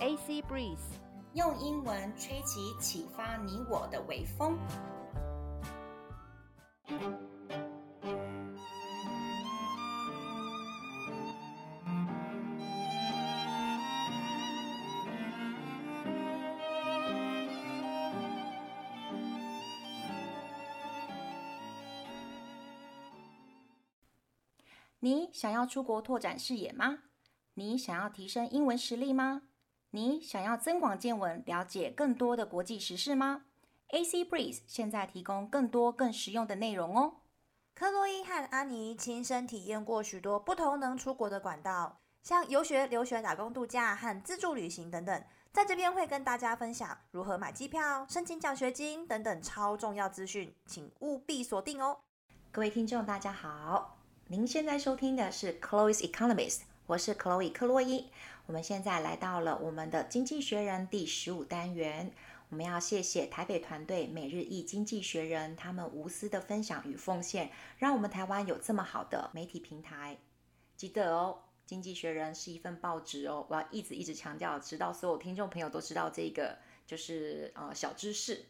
AC Breeze，用英文吹起启发你我的微风。你想要出国拓展视野吗？你想要提升英文实力吗？你想要增广见闻，了解更多的国际时事吗？AC Breeze 现在提供更多更实用的内容哦。克洛伊和安妮亲身体验过许多不同能出国的管道，像游学、留学、打工度假和自助旅行等等。在这边会跟大家分享如何买机票、申请奖学金等等超重要资讯，请务必锁定哦。各位听众，大家好，您现在收听的是 Chloe's Economist。我是 Chloe 克洛伊，我们现在来到了我们的《经济学人》第十五单元。我们要谢谢台北团队每日一经济学人他们无私的分享与奉献，让我们台湾有这么好的媒体平台。记得哦，《经济学人》是一份报纸哦，我要一直一直强调，直到所有听众朋友都知道这个就是呃小知识。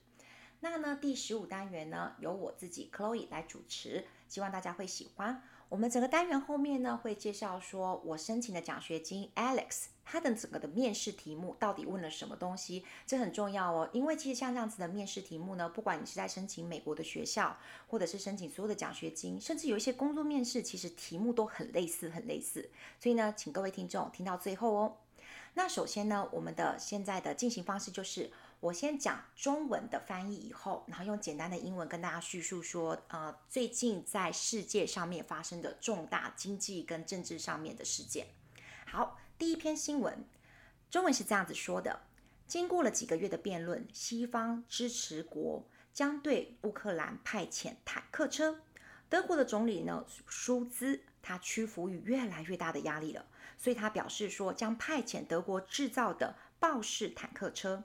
那呢，第十五单元呢，由我自己 Chloe 来主持，希望大家会喜欢。我们整个单元后面呢，会介绍说我申请的奖学金 Alex，他的整个的面试题目到底问了什么东西，这很重要哦。因为其实像这样子的面试题目呢，不管你是在申请美国的学校，或者是申请所有的奖学金，甚至有一些工作面试，其实题目都很类似，很类似。所以呢，请各位听众听到最后哦。那首先呢，我们的现在的进行方式就是，我先讲中文的翻译以后，然后用简单的英文跟大家叙述说，呃，最近在世界上面发生的重大经济跟政治上面的事件。好，第一篇新闻，中文是这样子说的：经过了几个月的辩论，西方支持国将对乌克兰派遣坦克车。德国的总理呢，舒兹，他屈服于越来越大的压力了，所以他表示说将派遣德国制造的豹式坦克车。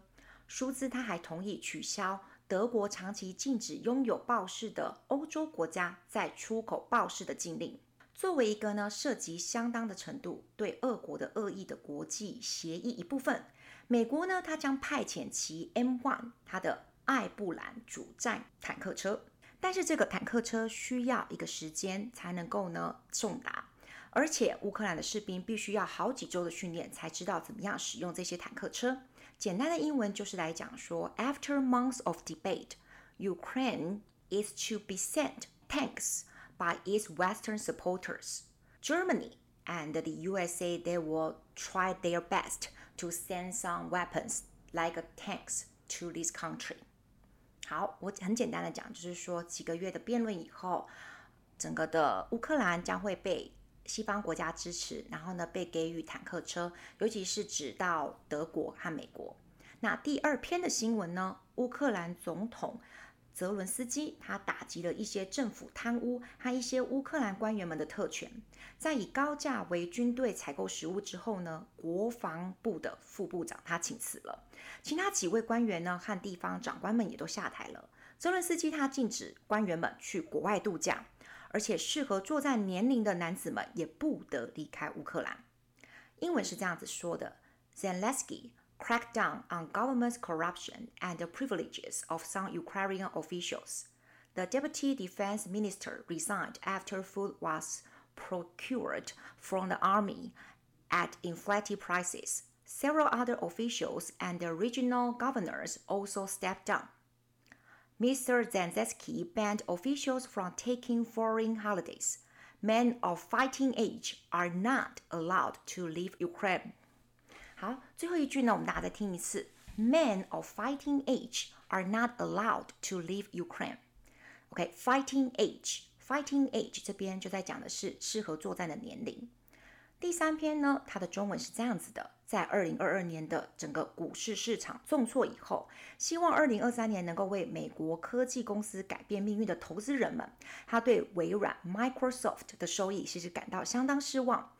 舒兹他还同意取消德国长期禁止拥有豹式的欧洲国家在出口豹式的禁令。作为一个呢涉及相当的程度对俄国的恶意的国际协议一部分，美国呢，他将派遣其 M1，他的艾布兰主战坦克车。但是这个坦克车需要一个时间才能够呢送达，而且乌克兰的士兵必须要好几周的训练才知道怎么样使用这些坦克车。简单的英文就是来讲说，After months of debate, Ukraine is to be sent tanks by its Western supporters. Germany and the USA they will try their best to send some weapons like tanks to this country. 好，我很简单的讲，就是说几个月的辩论以后，整个的乌克兰将会被 西方国家支持，然后呢被给予坦克车，尤其是指到德国和美国。那第二篇的新闻呢，乌克兰总统。泽伦斯基他打击了一些政府贪污和一些乌克兰官员们的特权，在以高价为军队采购食物之后呢，国防部的副部长他请辞了，其他几位官员呢和地方长官们也都下台了。泽伦斯基他禁止官员们去国外度假，而且适合作战年龄的男子们也不得离开乌克兰。英文是这样子说的：Zelensky。cracked down on government's corruption and the privileges of some Ukrainian officials. The deputy defense minister resigned after food was procured from the army at inflated prices. Several other officials and the regional governors also stepped down. Mr. Zelensky banned officials from taking foreign holidays. Men of fighting age are not allowed to leave Ukraine. 好，最后一句呢，我们大家再听一次：Men of fighting age are not allowed to leave Ukraine. OK，fighting age，fighting age 这边就在讲的是适合作战的年龄。 第三篇呢，它的中文是这样子的：在二零二二年的整个股市市场重挫以后，希望二零二三年能够为美国科技公司改变命运的投资人们，他对微软 Microsoft 的收益其实感到相当失望。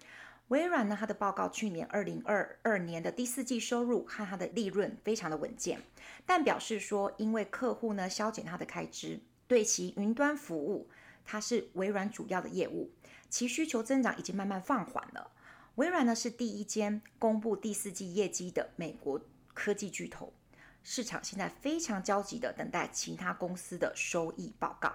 微软呢，它的报告去年二零二二年的第四季收入和它的利润非常的稳健，但表示说，因为客户呢削减它的开支，对其云端服务，它是微软主要的业务，其需求增长已经慢慢放缓了。 微软呢是第一间公布第四季业绩的美国科技巨头，市场现在非常焦急的等待其他公司的收益报告。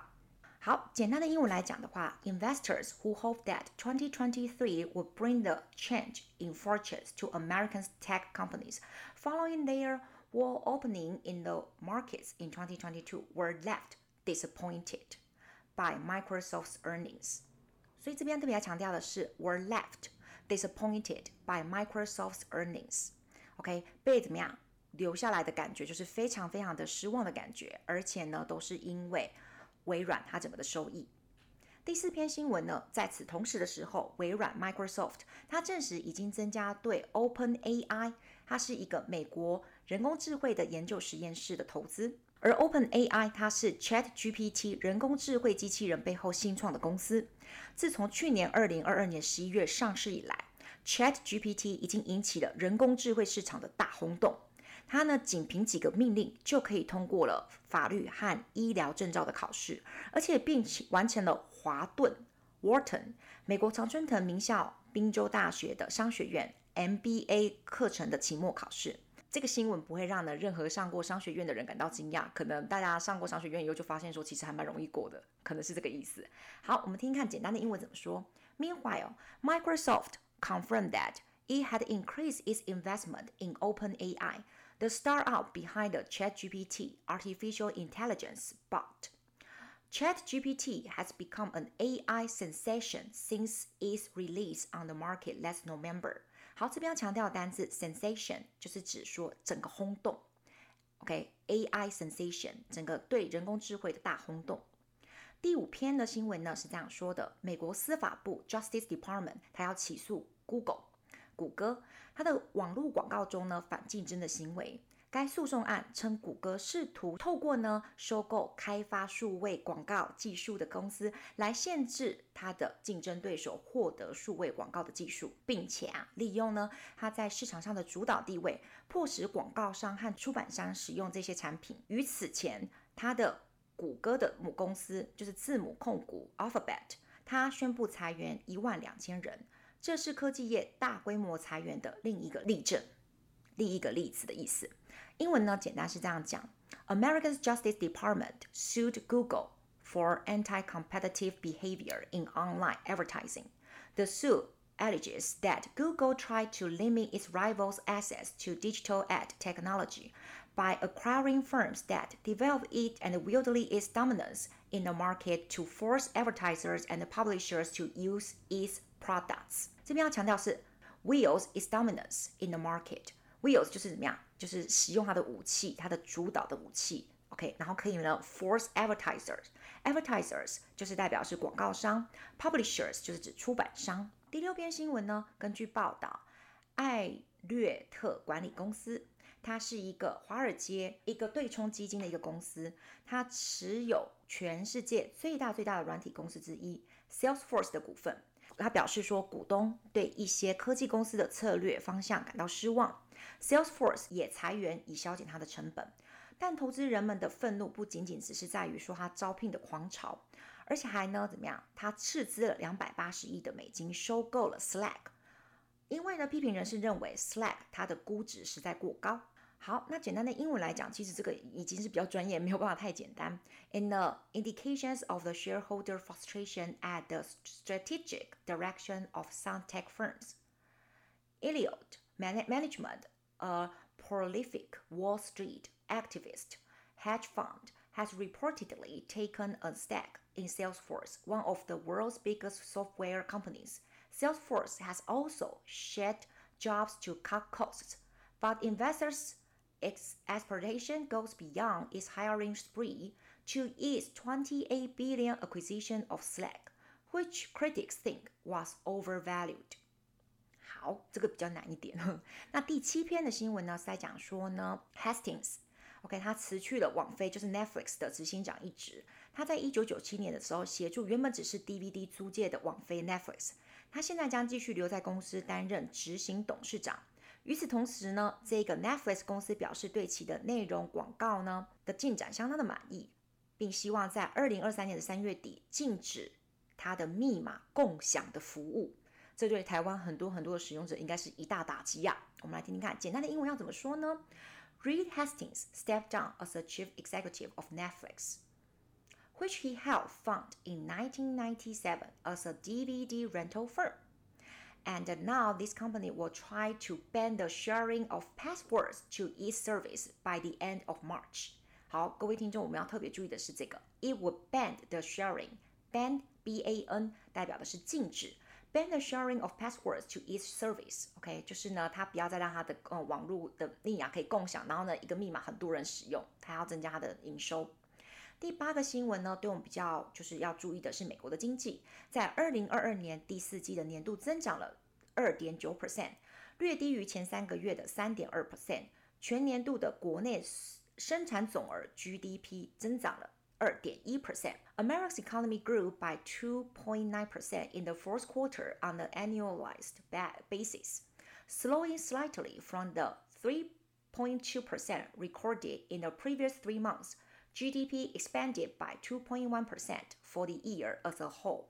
好，简单的英文来讲的话，Investors who hope that 2023 will bring the change in fortunes to American tech companies following their wall opening in the markets in 2022 were left disappointed by Microsoft's earnings。 所以这边特别要强调的是，were left disappointed by Microsoft's earnings。OK，被怎么样留下来的感觉就是非常非常的失望的感觉，而且呢，都是因为微软它整个的收益。第四篇新闻呢，在此同时的时候，微软 Microsoft 它证实已经增加对 OpenAI，它是一个美国人工智慧的研究实验室的投资。而 OpenAI 它是 ChatGPT 人工智慧机器人背后新创的公司。自从去年二零二二年十一月上市以来，ChatGPT 已经引起了人工智慧市场的大轰动。它呢，仅凭几个命令就可以通过了法律和医疗证照的考试，而且并且完成了华顿 （Wharton） 美国常春藤名校宾州大学的商学院 MBA 课程的期末考试。这个新闻不会让呢任何上过商学院的人感到惊讶，可能大家上过商学院以后就发现说，其实还蛮容易过的，可能是这个意思。好，我们听听看简单的英文怎么说。Meanwhile, Microsoft confirmed that it had increased its investment in OpenAI, the startup behind the ChatGPT artificial intelligence bot. ChatGPT has become an AI sensation since its release on the market last November. 好，这边要强调的单字 sensation 就是指说整个轰动。OK，AI sensation 整个对人工智慧的大轰动。第五篇的新闻呢是这样说的：美国司法部 Justice Department 它要起诉 Google 谷歌，它的网络广告中呢反竞争的行为。该诉讼案称，谷歌试图透过呢收购开发数位广告技术的公司，来限制它的竞争对手获得数位广告的技术，并且啊利用呢它在市场上的主导地位，迫使广告商和出版商使用这些产品。与此前，它的谷歌的母公司就是字母控股 Alphabet，它宣布裁员一万两千人，这是科技业大规模裁员的另一个例证，另一个例子的意思。英文呢，简单是这样讲：America's Justice Department sued Google for anti-competitive behavior in online advertising. The suit alleges that Google tried to limit its rivals' access to digital ad technology by acquiring firms that develop it and wielded its dominance in the market to force advertisers and publishers to use its products. 这边要强调是 wields its dominance in the market. Wheels 就是怎么样？就是使用它的武器，它的主导的武器，OK，然后可以呢，force advertisers，advertisers 就是代表是广告商，publishers 就是指出版商。第六篇新闻呢，根据报道，艾略特管理公司，它是一个华尔街一个对冲基金的一个公司，它持有全世界最大最大的软体公司之一 Salesforce 的股份。他表示说，股东对一些科技公司的策略方向感到失望。Salesforce 也裁员以削减它的成本，但投资人们的愤怒不仅仅只是在于说它招聘的狂潮，而且还呢怎么样？它斥资了两百八十亿的美金收购了 Slack，因为呢批评人士认为 Slack 它的估值实在过高。好，那简单的英文来讲，其实这个已经是比较专业，没有办法太简单。In the indications of the shareholder frustration at the strategic direction of some tech firms, Elliot Elliott Management, a prolific Wall Street activist hedge fund, has reportedly taken a stake in Salesforce, one of the world's biggest software companies. Salesforce has also shed jobs to cut costs, but investors' expectation goes beyond its hiring spree to its 28 billion acquisition of Slack, which critics think was overvalued. 好，这个比较难一点。那第七篇的新闻呢，是在讲说呢，Hastings，OK，他辞去了网飞，就是 Netflix 的执行长一职。他在一九九七年的时候协助原本只是 DVD 租借的网飞 Netflix，他现在将继续留在公司担任执行董事长。与此同时呢，这个 Netflix 公司表示对其的内容广告呢的进展相当的满意，并希望在二零二三年的三月底禁止它的密码共享的服务。这对台湾很多很多的使用者应该是一大打击呀、啊。我们来听听看，简单的英文要怎么说呢？Reed Hastings stepped down as the chief executive of Netflix, which he helped found in 1997 as a DVD rental firm. And now this company will try to ban the sharing of passwords to its service by the end of March. 好，各位听众，我们要特别注意的是这个，It would ban the sharing, ban B A N 代表的是禁止 ，ban the sharing of passwords to each service。OK，就是呢，它不要再让它的呃网络的密码可以共享，然后呢，一个密码很多人使用，它要增加它的营收。第八个新闻呢，对我们比较就是要注意的是美国的经济，在二零二二年第四季的年度增长了二点九 percent，略低于前三个月的三点二 percent，全年度的国内生产总额 GDP 增长了二点一 percent。America's economy grew by two point nine percent in the fourth quarter on an annualized basis, slowing slightly from the three point two percent recorded in the previous three months. GDP expanded by 2.1% for the year as a whole。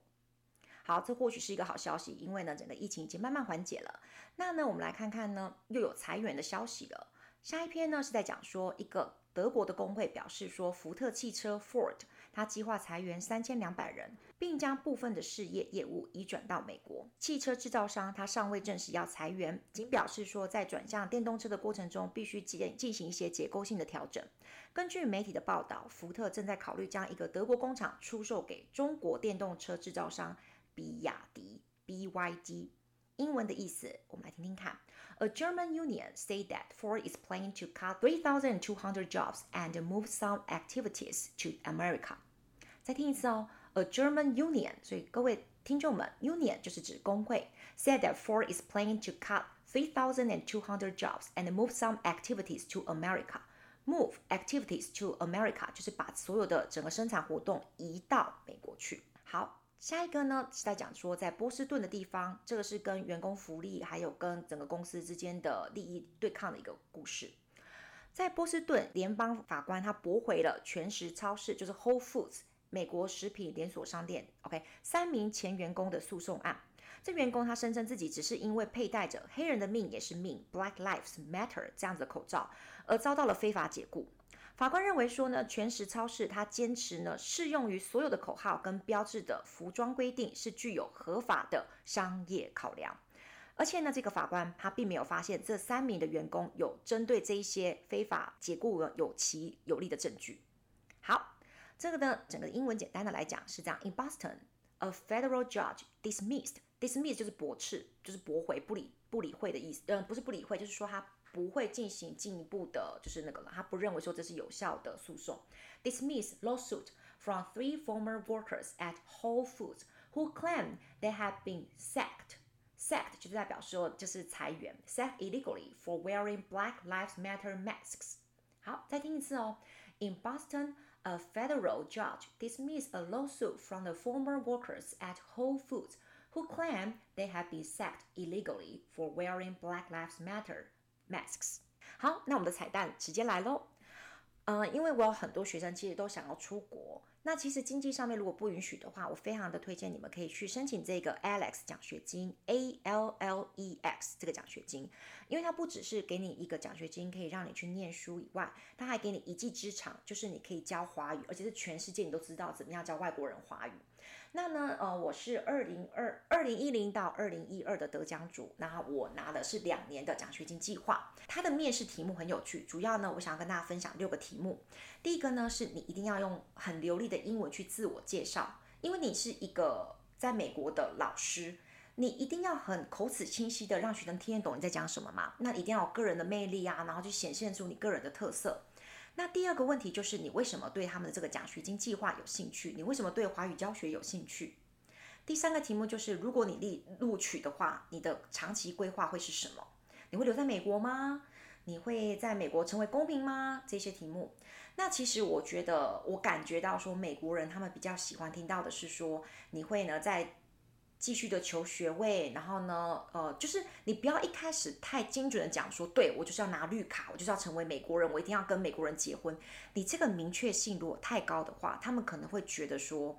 好，这或许是一个好消息，因为呢，整个疫情已经慢慢缓解了。那呢，我们来看看呢，又有裁员的消息了。下一篇呢是在讲说，一个德国的工会表示说，福特汽车 Ford 他计划裁员三千两百人。并将部分的事业业务移转到美国。汽车制造商他尚未证实要裁员，仅表示说在转向电动车的过程中必须进进行一些结构性的调整。根据媒体的报道，福特正在考虑将一个德国工厂出售给中国电动车制造商比亚迪 （BYD）。英文的意思，我们来听听看。A German union said that Ford is planning to cut 3,200 jobs and move some activities to America。再听一次哦。A German union，所以各位听众们，union 就是指工会，said that Ford is planning to cut three thousand and two hundred jobs and move some activities to America. Move activities to America 就是把所有的整个生产活动移到美国去。好，下一个呢是在讲说，在波士顿的地方，这个是跟员工福利还有跟整个公司之间的利益对抗的一个故事。在波士顿，联邦法官他驳回了全食超市，就是 Whole Foods。美国食品连锁商店，OK，三名前员工的诉讼案。这员工他声称自己只是因为佩戴着“黑人的命也是命 ”（Black Lives Matter） 这样子的口罩，而遭到了非法解雇。法官认为说呢，全食超市他坚持呢适用于所有的口号跟标志的服装规定是具有合法的商业考量，而且呢，这个法官他并没有发现这三名的员工有针对这一些非法解雇有其有力的证据。好。这个呢，整个英文简单的来讲是这样：In Boston, a federal judge dismissed dismiss 就是驳斥，就是驳回、不理、不理会的意思。嗯，不是不理会，就是说他不会进行进一步的，就是那个了。他不认为说这是有效的诉讼。Dismiss lawsuit from three former workers at Whole Foods who claim they have been sacked. Sacked 就是代表说就是裁员，sacked illegally for wearing Black Lives Matter masks。好，再听一次哦。In Boston. A federal judge dismissed a lawsuit from the former workers at Whole Foods who claim they have been sacked illegally for wearing Black Lives Matter masks. 好，那我们的彩蛋时间来喽。嗯、呃，因为我有很多学生其实都想要出国。 那其实经济上面如果不允许的话，我非常的推荐你们可以去申请这个 Alex 奖学金，A L L E X 这个奖学金，因为它不只是给你一个奖学金可以让你去念书以外，它还给你一技之长，就是你可以教华语，而且是全世界你都知道怎么样教外国人华语。那呢，呃，我是二零二二零一零到二零一二的得奖组，那我拿的是两年的奖学金计划。它的面试题目很有趣，主要呢，我想要跟大家分享六个题目。第一个呢，是你一定要用很流利的英文去自我介绍，因为你是一个在美国的老师，你一定要很口齿清晰的让学生听得懂你在讲什么嘛。那一定要有个人的魅力啊，然后去显现出你个人的特色。那第二个问题就是你为什么对他们的这个奖学金计划有兴趣？你为什么对华语教学有兴趣？第三个题目就是如果你立录取的话，你的长期规划会是什么？你会留在美国吗？你会在美国成为公民吗？这些题目，那其实我觉得我感觉到说美国人他们比较喜欢听到的是说你会呢在。继续的求学位，然后呢，呃，就是你不要一开始太精准的讲说，对，我就是要拿绿卡，我就是要成为美国人，我一定要跟美国人结婚。你这个明确性如果太高的话，他们可能会觉得说，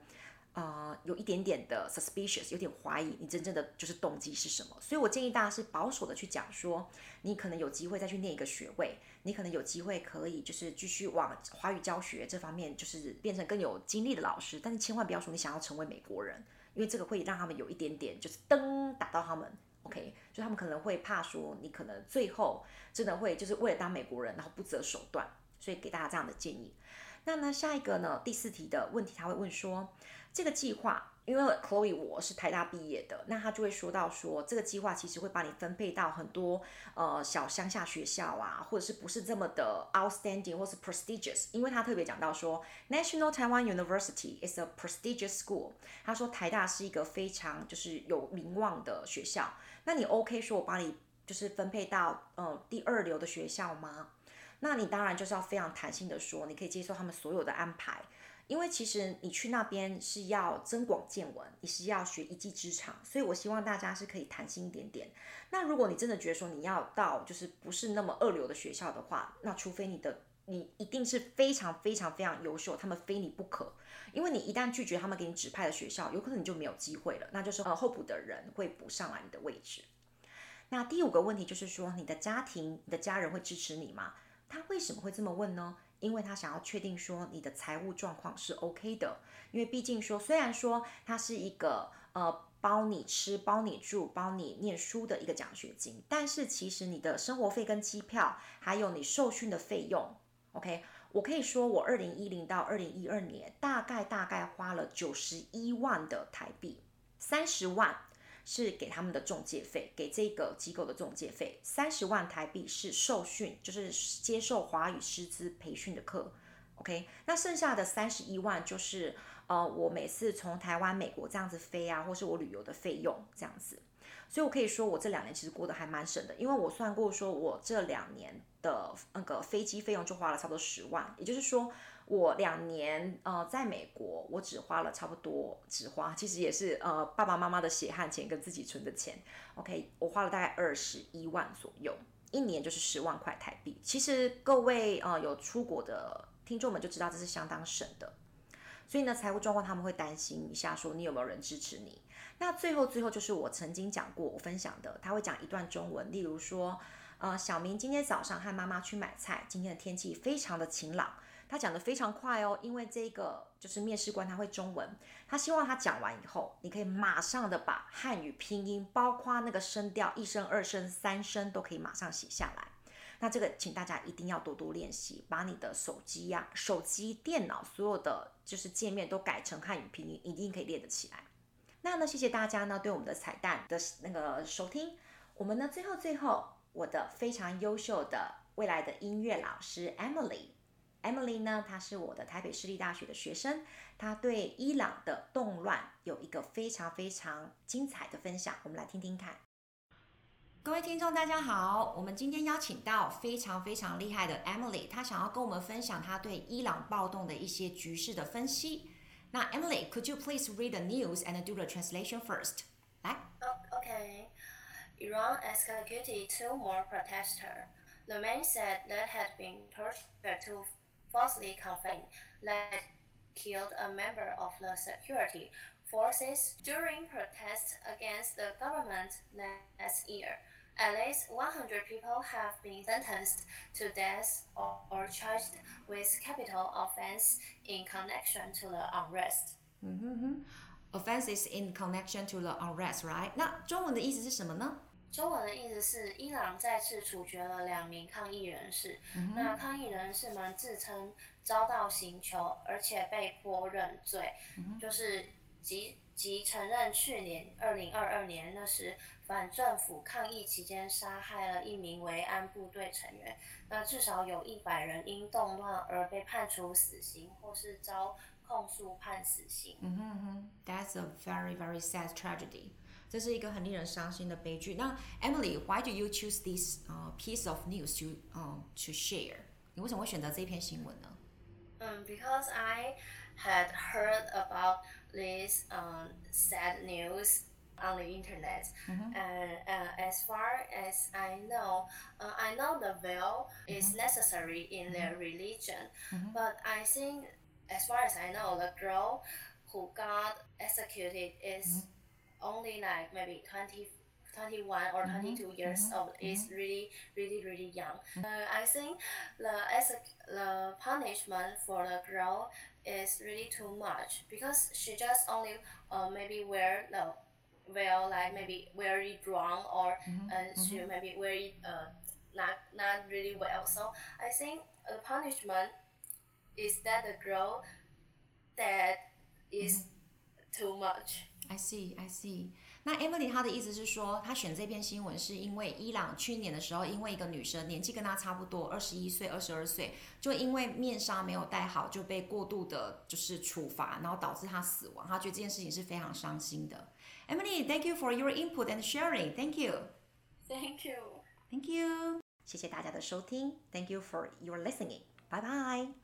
呃，有一点点的 suspicious，有点怀疑你真正的就是动机是什么。所以我建议大家是保守的去讲说，你可能有机会再去念一个学位，你可能有机会可以就是继续往华语教学这方面就是变成更有经历的老师，但是千万不要说你想要成为美国人，因为这个会让他们有一点点就是灯打到他们，OK，就他们可能会怕说你可能最后真的会就是为了当美国人然后不择手段，所以给大家这样的建议。那呢，下一个呢，第四题的问题他会问说。这个计划，因为 Chloe 我是台大毕业的，那他就会说到说，这个计划其实会把你分配到很多呃小乡下学校啊，或者是不是这么的 outstanding 或是 prestigious，因为他特别讲到说，National Taiwan University is a prestigious school，他说台大是一个非常就是有名望的学校，那你 OK 说我把你就是分配到呃第二流的学校吗？那你当然就是要非常弹性的说，你可以接受他们所有的安排。因为其实你去那边是要增广见闻，你是要学一技之长，所以我希望大家是可以弹性一点点。那如果你真的觉得说你要到就是不是那么二流的学校的话，那除非你的你一定是非常非常非常优秀，他们非你不可。因为你一旦拒绝他们给你指派的学校，有可能你就没有机会了，那就是呃候补的人会补上来你的位置。那第五个问题就是说，你的家庭、你的家人会支持你吗？他为什么会这么问呢？因为他想要确定说你的财务状况是 OK 的，因为毕竟说虽然说它是一个呃包你吃、包你住、包你念书的一个奖学金，但是其实你的生活费跟机票，还有你受训的费用，OK，我可以说我二零一零到二零一二年大概大概花了九十一万的台币，三十万。是给他们的中介费，给这个机构的中介费，三十万台币是受训，就是接受华语师资培训的课，OK，那剩下的三十一万就是呃我每次从台湾、美国这样子飞啊，或是我旅游的费用这样子，所以我可以说我这两年其实过得还蛮省的，因为我算过说我这两年的那个飞机费用就花了差不多十万，也就是说。我两年呃，在美国，我只花了差不多，只花其实也是呃爸爸妈妈的血汗钱跟自己存的钱，OK，我花了大概二十一万左右，一年就是十万块台币。其实各位呃有出国的听众们就知道这是相当省的，所以呢，财务状况他们会担心一下，说你有没有人支持你。那最后最后就是我曾经讲过我分享的，他会讲一段中文，例如说呃小明今天早上和妈妈去买菜，今天的天气非常的晴朗。他讲得非常快哦，因为这个就是面试官他会中文，他希望他讲完以后，你可以马上的把汉语拼音，包括那个声调，一声、二声、三声都可以马上写下来。那这个请大家一定要多多练习，把你的手机呀、手机、电脑所有的就是界面都改成汉语拼音，一定可以练得起来。那呢，谢谢大家呢对我们的彩蛋的那个收听。我们呢最后最后，我的非常优秀的未来的音乐老师 Emily。Emily 呢，她是我的台北市立大学的学生，她对伊朗的动乱有一个非常非常精彩的分享，我们来听听看。各位听众，大家好，我们今天邀请到非常非常厉害的 Emily，她想要跟我们分享她对伊朗暴动的一些局势的分析。那 Emily，could you please read the news and do the translation first？来。OK，Iran executed two more protesters. The man said that had been tortured to falsely confined that killed a member of the security forces during protests against the government last year. At least 100 people have been sentenced to death or, or charged with capital offense in connection to the unrest. Mm-hmm. Offenses in connection to the unrest, right? 那中文的意思是什么呢？ 中文的意思是，伊朗再次处决了两名抗议人士。Mm hmm. 那抗议人士们自称遭到刑求，而且被迫认罪，mm hmm. 就是即即承认去年二零二二年那时反政府抗议期间杀害了一名维安部队成员。那至少有一百人因动乱而被判处死刑，或是遭控诉判死刑。嗯哼哼，That's a very very sad tragedy. 这是一个很令人伤心的悲剧。那 Emily，why do you choose this 呃、uh, piece of news to 嗯、uh, to share？你为什么会选择这篇新闻呢？嗯、um,，because I had heard about this um sad news on the internet, and uh, as far as I know, uh, I know the veil is necessary in their religion, but I think as far as I know, the girl who got executed is Mm-hmm. only like maybe 20, 21 or Mm-hmm. 22 years old. Is really, really, really young. Uh, I think the exec- the punishment for the girl is really too much because she just only uh, maybe wear the well like maybe very wrong or Mm-hmm. uh, she maybe very uh, not not really well. So I think the punishment is that the girl that is too much. I see, I see。那 Emily 她的意思是说，她选这篇新闻是因为伊朗去年的时候，因为一个女生年纪跟她差不多，二十一岁、二十二岁，就因为面纱没有戴好，就被过度的，就是处罚，然后导致她死亡。她觉得这件事情是非常伤心的。Emily，thank you for your input and sharing. Thank you. Thank you. Thank you. 谢谢大家的收听。Thank you for your listening. Bye bye.